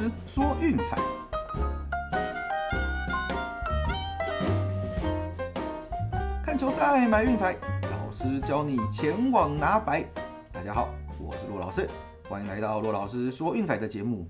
师说运彩，看球赛买运彩，老师教你前往拿白。大家好，我是骆老师，欢迎来到骆老师说运彩的节目。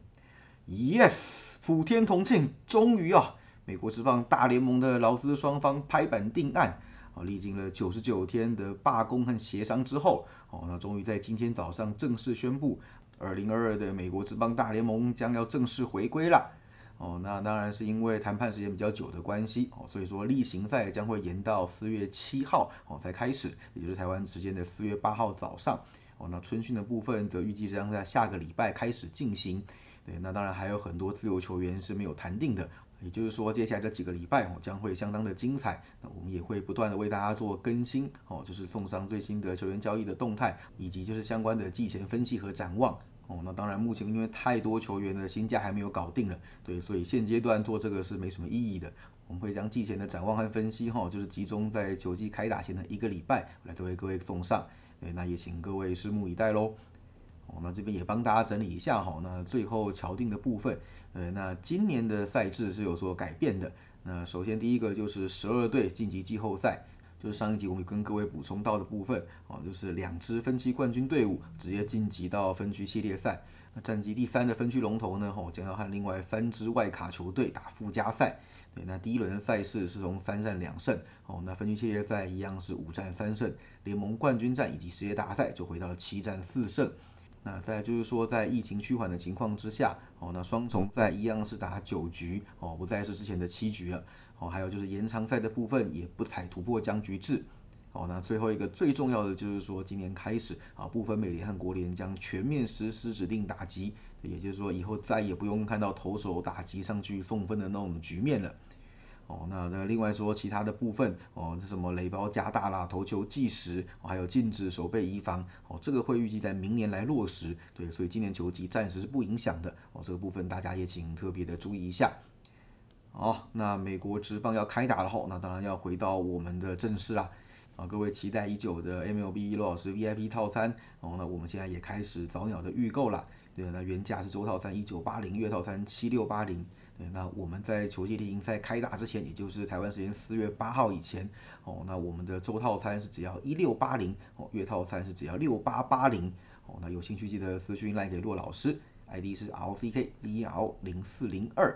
Yes，普天同庆，终于啊，美国职棒大联盟的劳资双方拍板定案。历经了九十九天的罢工和协商之后，哦，那终于在今天早上正式宣布，二零二二的美国职棒大联盟将要正式回归了。哦，那当然是因为谈判时间比较久的关系，哦，所以说例行赛将会延到四月七号哦才开始，也就是台湾时间的四月八号早上。哦，那春训的部分则预计将在下个礼拜开始进行。对，那当然还有很多自由球员是没有谈定的。也就是说，接下来这几个礼拜哦，将会相当的精彩。那我们也会不断的为大家做更新哦，就是送上最新的球员交易的动态，以及就是相关的季前分析和展望哦。那当然，目前因为太多球员的新价还没有搞定了，对，所以现阶段做这个是没什么意义的。我们会将季前的展望和分析哈，就是集中在球季开打前的一个礼拜来作为各位送上。对，那也请各位拭目以待喽。哦，那这边也帮大家整理一下哈，那最后敲定的部分，呃，那今年的赛制是有所改变的。那首先第一个就是十二队晋级季后赛，就是上一集我们跟各位补充到的部分，哦，就是两支分区冠军队伍直接晋级到分区系列赛。那战绩第三的分区龙头呢，哦，将要和另外三支外卡球队打附加赛。对，那第一轮赛事是从三战两胜，哦，那分区系列赛一样是五战三胜，联盟冠军战以及世界大赛就回到了七战四胜。那再就是说，在疫情趋缓的情况之下，哦，那双重赛一样是打九局，哦，不再是之前的七局了，哦，还有就是延长赛的部分也不采突破僵局制，哦，那最后一个最重要的就是说，今年开始啊，部分美联和国联将全面实施指定打击，也就是说以后再也不用看到投手打击上去送分的那种局面了。哦，那那另外说其他的部分，哦，这什么垒包加大啦，投球计时，还有禁止守备移防，哦，这个会预计在明年来落实，对，所以今年球季暂时是不影响的，哦，这个部分大家也请特别的注意一下。好，那美国职棒要开打了吼，那当然要回到我们的正事啦，啊，各位期待已久的 MLB 罗老师 VIP 套餐，哦，那我们现在也开始早鸟的预购啦，对，那原价是周套餐一九八零，月套餐七六八零。对那我们在球季例行赛开打之前，也就是台湾时间四月八号以前，哦，那我们的周套餐是只要一六八零，哦，月套餐是只要六八八零，哦，那有兴趣记得私讯赖给骆老师，ID 是 R C K Z L 零四零二，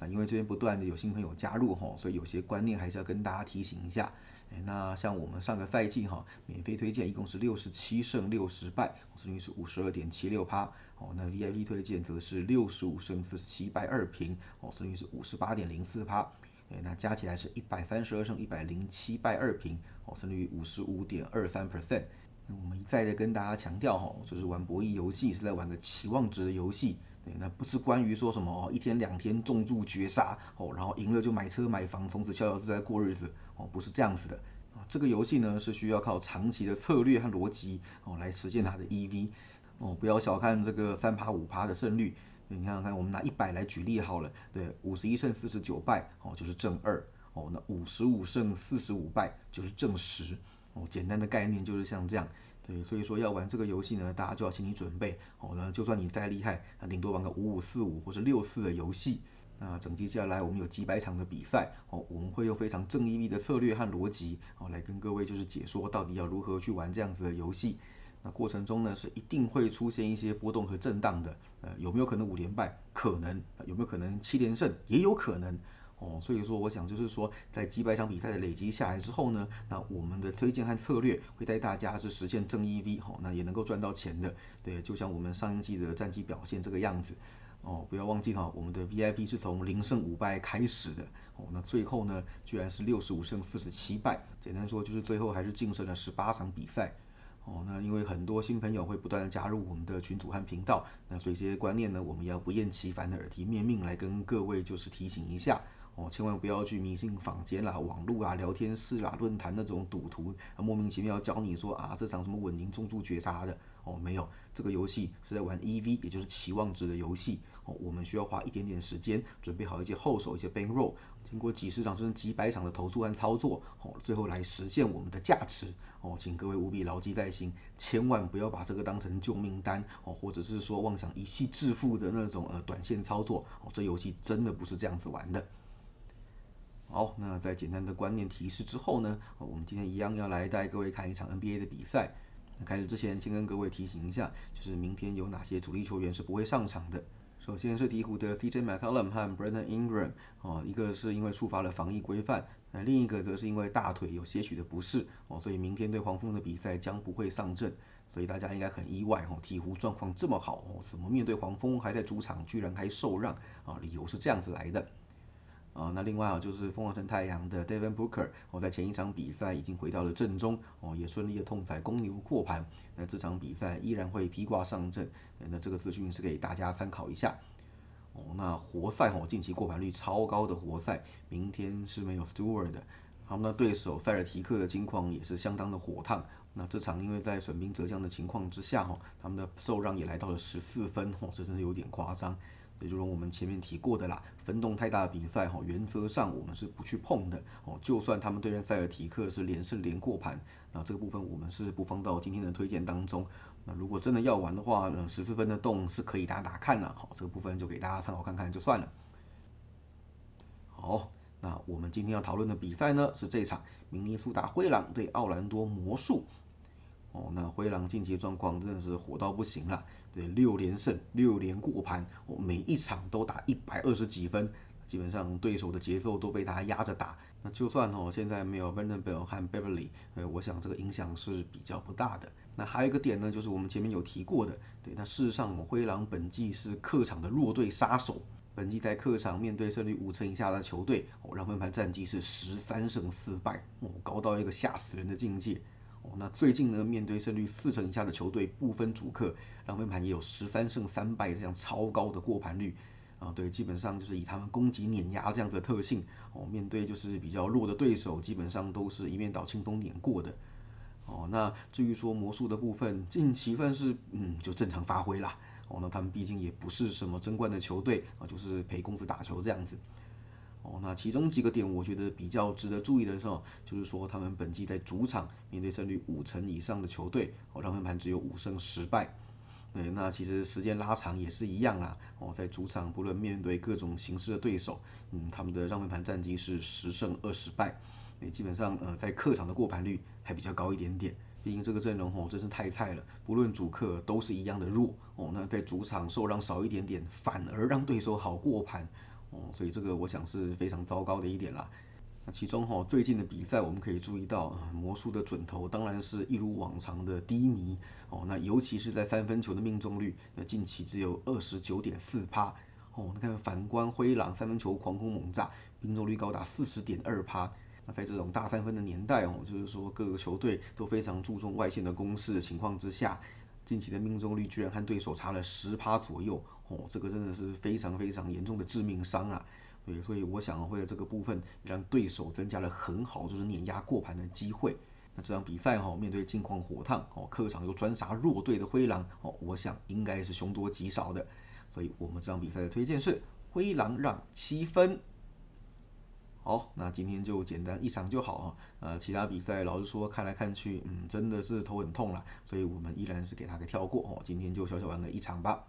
那因为这边不断的有新朋友加入哈，所以有些观念还是要跟大家提醒一下。哎那像我们上个赛季哈，免费推荐一共是六十七胜六十败，胜率是五十二点七六趴。哦，那 VIP 推荐则是六十五胜四十七败二平，哦，胜率是五十八点零四趴。哎，那加起来是一百三十二胜一百零七败二平，哦，胜率五十五点二三 percent。我们一再的跟大家强调哈，就是玩博弈游戏是在玩个期望值的游戏。对，那不是关于说什么哦，一天两天重注绝杀哦，然后赢了就买车买房，从此逍遥自在过日子哦，不是这样子的啊。这个游戏呢是需要靠长期的策略和逻辑哦来实现它的 EV 哦，不要小看这个三趴五趴的胜率。你看看，我们拿一百来举例好了，对，五十一胜四十九败哦就是正二哦，那五十五胜四十五败就是正十哦，简单的概念就是像这样。对，所以说要玩这个游戏呢，大家就要心理准备哦。那就算你再厉害，那顶多玩个五五四五或者六四的游戏。那整季下来，我们有几百场的比赛哦，我们会用非常正义的策略和逻辑哦，来跟各位就是解说到底要如何去玩这样子的游戏。那过程中呢，是一定会出现一些波动和震荡的。呃，有没有可能五连败？可能。有没有可能七连胜？也有可能。哦，所以说我想就是说，在几百场比赛的累积下来之后呢，那我们的推荐和策略会带大家是实现正 EV，好，那也能够赚到钱的。对，就像我们上一季的战绩表现这个样子。哦，不要忘记哈，我们的 VIP 是从零胜五败开始的。哦，那最后呢，居然是六十五胜四十七败。简单说就是最后还是晋升了十八场比赛。哦，那因为很多新朋友会不断的加入我们的群组和频道，那所以这些观念呢，我们要不厌其烦的耳提面命来跟各位就是提醒一下。哦，千万不要去迷信坊间啦、网络啊、聊天室啦、论坛那种赌徒莫名其妙教你说啊这场什么稳赢中注绝杀的哦，没有，这个游戏是在玩 EV，也就是期望值的游戏哦，我们需要花一点点时间准备好一些后手、一些 bankroll，经过几十场甚至几百场的投注和操作哦，最后来实现我们的价值哦，请各位务必牢记在心，千万不要把这个当成救命单哦，或者是说妄想一气致富的那种呃短线操作哦，这游戏真的不是这样子玩的。好，那在简单的观念提示之后呢，我们今天一样要来带各位看一场 NBA 的比赛。那开始之前，先跟各位提醒一下，就是明天有哪些主力球员是不会上场的。首先是鹈鹕的 CJ McCollum 和 Brandon Ingram，哦，一个是因为触发了防疫规范，那另一个则是因为大腿有些许的不适，哦，所以明天对黄蜂的比赛将不会上阵。所以大家应该很意外，哦，鹈鹕状况这么好，哦，怎么面对黄蜂还在主场居然还受让？啊，理由是这样子来的。啊，那另外啊，就是凤凰城太阳的 Devin Booker，哦，在前一场比赛已经回到了阵中，哦，也顺利的痛宰公牛过盘，那这场比赛依然会披挂上阵，那这个资讯是给大家参考一下。哦，那活塞哦，近期过盘率超高的活塞，明天是没有 Stewart 的，他们的对手塞尔提克的情况也是相当的火烫，那这场因为在损兵折将的情况之下，哈，他们的受让也来到了十四分，哦，这真是有点夸张。也就如我们前面提过的啦，分动太大的比赛哈，原则上我们是不去碰的哦。就算他们对阵塞尔提克是连胜连过盘，那这个部分我们是不放到今天的推荐当中。那如果真的要玩的话呢，十四分的洞是可以打打看了，好，这个部分就给大家参考看看就算了。好，那我们今天要讨论的比赛呢，是这场明尼苏达灰狼对奥兰多魔术。哦，那灰狼近期的状况真的是火到不行了，对，六连胜，六连过盘，哦，每一场都打一百二十几分，基本上对手的节奏都被他压着打。那就算哦，现在没有 Vanderbilt 和 Beverly，呃，我想这个影响是比较不大的。那还有一个点呢，就是我们前面有提过的，对，那事实上灰狼本季是客场的弱队杀手，本季在客场面对胜率五成以下的球队，哦，让分盘战绩是十三胜四败，哦，高到一个吓死人的境界。哦，那最近呢，面对胜率四成以下的球队，不分主客，让分盘也有十三胜三败这样超高的过盘率啊。对，基本上就是以他们攻击碾压这样的特性，哦，面对就是比较弱的对手，基本上都是一面倒轻松碾过的。哦，那至于说魔术的部分，近期算是嗯就正常发挥啦。哦，那他们毕竟也不是什么争冠的球队啊，就是陪公司打球这样子。哦，那其中几个点我觉得比较值得注意的是，就是说他们本季在主场面对胜率五成以上的球队，哦，让分盘只有五胜十败。对，那其实时间拉长也是一样啦。哦，在主场不论面对各种形式的对手，嗯，他们的让分盘战绩是十胜二十败。对，基本上呃在客场的过盘率还比较高一点点。毕竟这个阵容哦真是太菜了，不论主客都是一样的弱。哦，那在主场受让少一点点，反而让对手好过盘。哦，所以这个我想是非常糟糕的一点啦。那其中哈最近的比赛我们可以注意到，魔术的准头当然是一如往常的低迷哦。那尤其是在三分球的命中率，那近期只有二十九点四趴哦。你看反观灰狼三分球狂轰猛炸，命中率高达四十点二趴。那在这种大三分的年代哦，就是说各个球队都非常注重外线的攻势的情况之下。近期的命中率居然和对手差了十趴左右，哦，这个真的是非常非常严重的致命伤啊！对，所以我想会在这个部分让对手增加了很好就是碾压过盘的机会。那这场比赛哈，面对近况火烫哦，客场又专杀弱队的灰狼哦，我想应该是凶多吉少的。所以我们这场比赛的推荐是灰狼让七分。好，那今天就简单一场就好啊。呃，其他比赛老实说看来看去，嗯，真的是头很痛了，所以我们依然是给他给跳过哦。今天就小小玩了一场吧。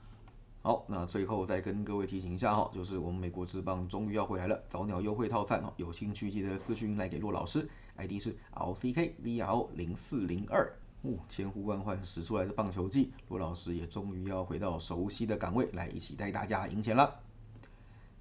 好，那最后再跟各位提醒一下哈，就是我们美国之棒终于要回来了，早鸟优惠套餐哦，有兴趣记得私讯来给骆老师，ID 是 LCKVR 零四零二。哦，千呼万唤使出来的棒球季，骆老师也终于要回到熟悉的岗位来一起带大家赢钱了。